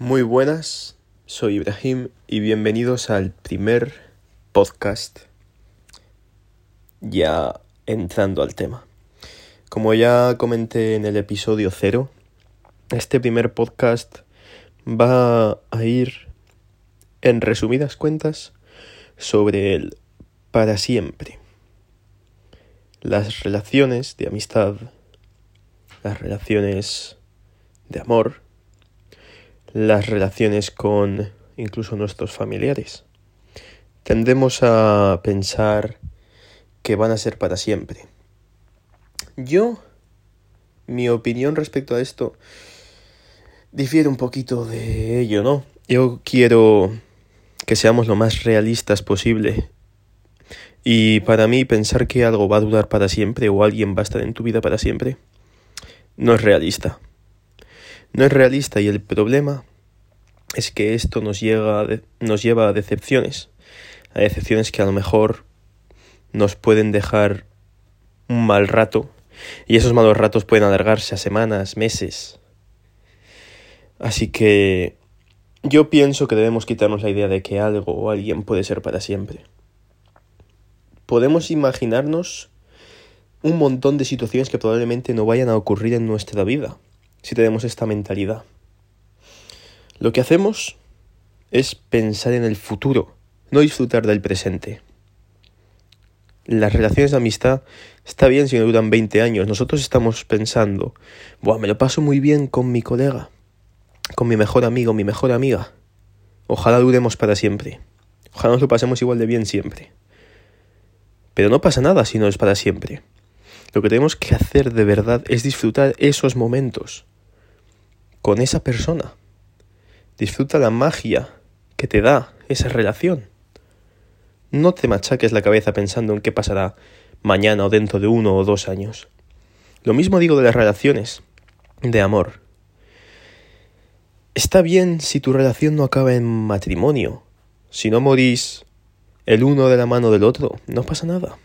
Muy buenas, soy Ibrahim y bienvenidos al primer podcast ya entrando al tema. Como ya comenté en el episodio cero, este primer podcast va a ir en resumidas cuentas sobre el para siempre. Las relaciones de amistad, las relaciones de amor, las relaciones con incluso nuestros familiares. Tendemos a pensar que van a ser para siempre. Yo, mi opinión respecto a esto difiere un poquito de ello, ¿no? Yo quiero que seamos lo más realistas posible. Y para mí pensar que algo va a durar para siempre o alguien va a estar en tu vida para siempre no es realista. No es realista y el problema es que esto nos, llega nos lleva a decepciones, a decepciones que a lo mejor nos pueden dejar un mal rato y esos malos ratos pueden alargarse a semanas, meses. Así que yo pienso que debemos quitarnos la idea de que algo o alguien puede ser para siempre. Podemos imaginarnos un montón de situaciones que probablemente no vayan a ocurrir en nuestra vida si tenemos esta mentalidad. Lo que hacemos es pensar en el futuro, no disfrutar del presente. Las relaciones de amistad está bien si no duran 20 años. Nosotros estamos pensando, Buah, me lo paso muy bien con mi colega, con mi mejor amigo, mi mejor amiga. Ojalá duremos para siempre. Ojalá nos lo pasemos igual de bien siempre. Pero no pasa nada si no es para siempre. Lo que tenemos que hacer de verdad es disfrutar esos momentos con esa persona. Disfruta la magia que te da esa relación. No te machaques la cabeza pensando en qué pasará mañana o dentro de uno o dos años. Lo mismo digo de las relaciones de amor. Está bien si tu relación no acaba en matrimonio, si no morís el uno de la mano del otro, no pasa nada.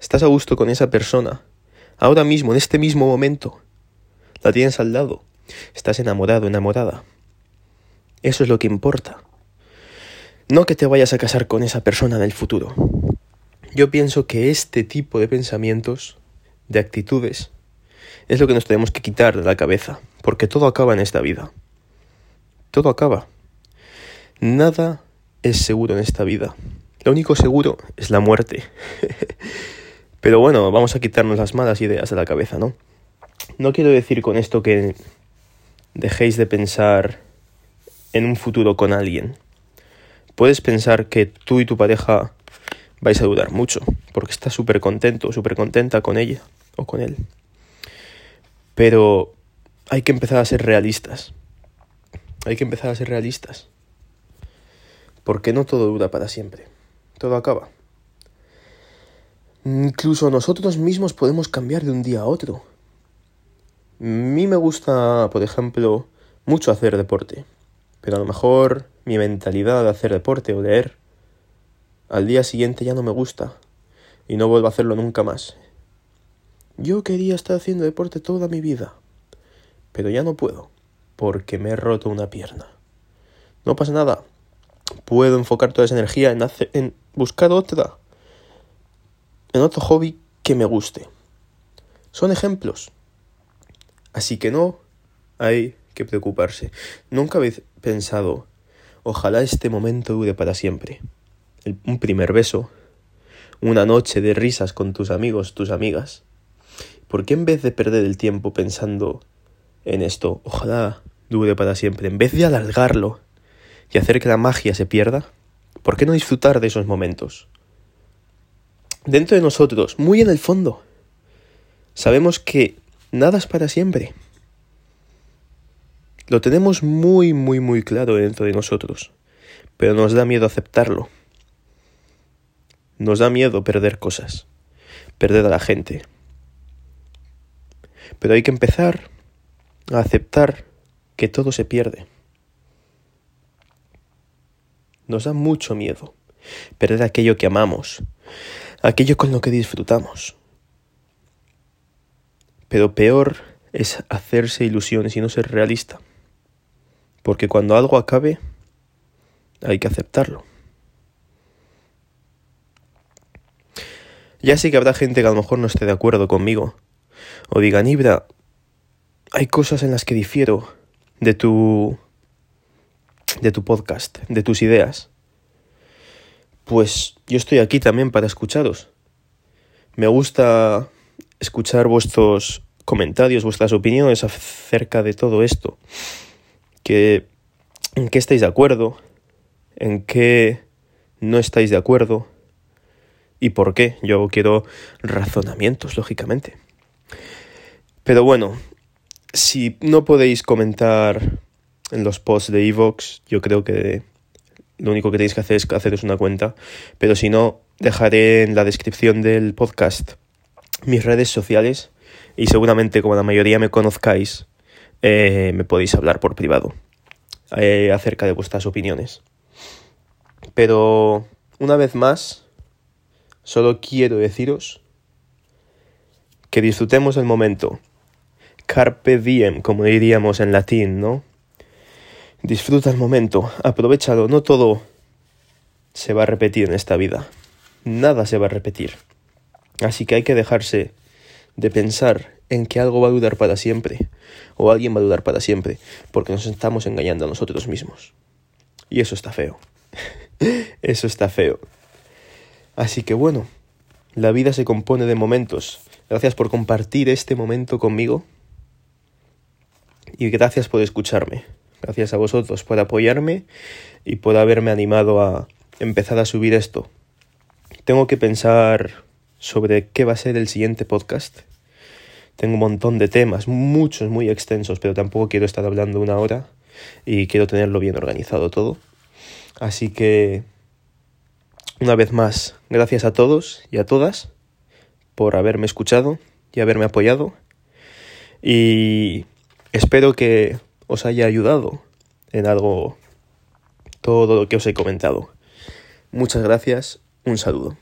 Estás a gusto con esa persona. Ahora mismo, en este mismo momento. La tienes al lado. Estás enamorado, enamorada. Eso es lo que importa. No que te vayas a casar con esa persona en el futuro. Yo pienso que este tipo de pensamientos, de actitudes, es lo que nos tenemos que quitar de la cabeza, porque todo acaba en esta vida. Todo acaba. Nada es seguro en esta vida. Lo único seguro es la muerte. Pero bueno, vamos a quitarnos las malas ideas de la cabeza, ¿no? No quiero decir con esto que dejéis de pensar en un futuro con alguien. Puedes pensar que tú y tu pareja vais a durar mucho, porque estás súper contento, súper contenta con ella o con él. Pero hay que empezar a ser realistas. Hay que empezar a ser realistas. Porque no todo dura para siempre. Todo acaba. Incluso nosotros mismos podemos cambiar de un día a otro. Mí me gusta, por ejemplo, mucho hacer deporte, pero a lo mejor mi mentalidad de hacer deporte o leer al día siguiente ya no me gusta y no vuelvo a hacerlo nunca más. Yo quería estar haciendo deporte toda mi vida, pero ya no puedo, porque me he roto una pierna. No pasa nada, puedo enfocar toda esa energía en, en buscar otra en otro hobby que me guste. Son ejemplos. Así que no hay que preocuparse. Nunca habéis pensado, ojalá este momento dure para siempre. un primer beso, una noche de risas con tus amigos, tus amigas. ¿Por qué en vez de perder el tiempo pensando en esto, ojalá dure para siempre, en vez de alargarlo y hacer que la magia se pierda, ¿por qué no disfrutar de esos momentos? dentro de nosotros, muy en el fondo, sabemos que nada es para siempre. Lo tenemos muy, muy, muy claro dentro de nosotros, pero nos da miedo aceptarlo. Nos da miedo perder cosas, perder a la gente. Pero hay que empezar a aceptar que todo se pierde. Nos da mucho miedo perder aquello que amamos, aquello con lo que disfrutamos. Pero peor es hacerse ilusiones y no ser realista. Porque cuando algo acabe, hay que aceptarlo. Ya sé que habrá gente que a lo mejor no esté de acuerdo conmigo. O diga, Nibra, hay cosas en las que difiero de tu. de tu podcast, de tus ideas. Pues yo estoy aquí también para escucharos. Me gusta escuchar vuestros comentarios, vuestras opiniones acerca de todo esto. ¿En qué estáis de acuerdo? ¿En qué no estáis de acuerdo? ¿Y por qué? Yo quiero razonamientos, lógicamente. Pero bueno, si no podéis comentar en los posts de Evox, yo creo que lo único que tenéis que hacer es haceros una cuenta. Pero si no, dejaré en la descripción del podcast mis redes sociales y seguramente como la mayoría me conozcáis, eh, me podéis hablar por privado eh, acerca de vuestras opiniones. Pero una vez más, solo quiero deciros que disfrutemos el momento. Carpe diem, como diríamos en latín, ¿no? Disfruta el momento, aprovechalo, no todo se va a repetir en esta vida. Nada se va a repetir. Así que hay que dejarse de pensar en que algo va a durar para siempre o alguien va a durar para siempre, porque nos estamos engañando a nosotros mismos. Y eso está feo. eso está feo. Así que bueno, la vida se compone de momentos. Gracias por compartir este momento conmigo y gracias por escucharme. Gracias a vosotros por apoyarme y por haberme animado a empezar a subir esto. Tengo que pensar sobre qué va a ser el siguiente podcast. Tengo un montón de temas, muchos, muy extensos, pero tampoco quiero estar hablando una hora y quiero tenerlo bien organizado todo. Así que, una vez más, gracias a todos y a todas por haberme escuchado y haberme apoyado. Y espero que os haya ayudado en algo todo lo que os he comentado. Muchas gracias, un saludo.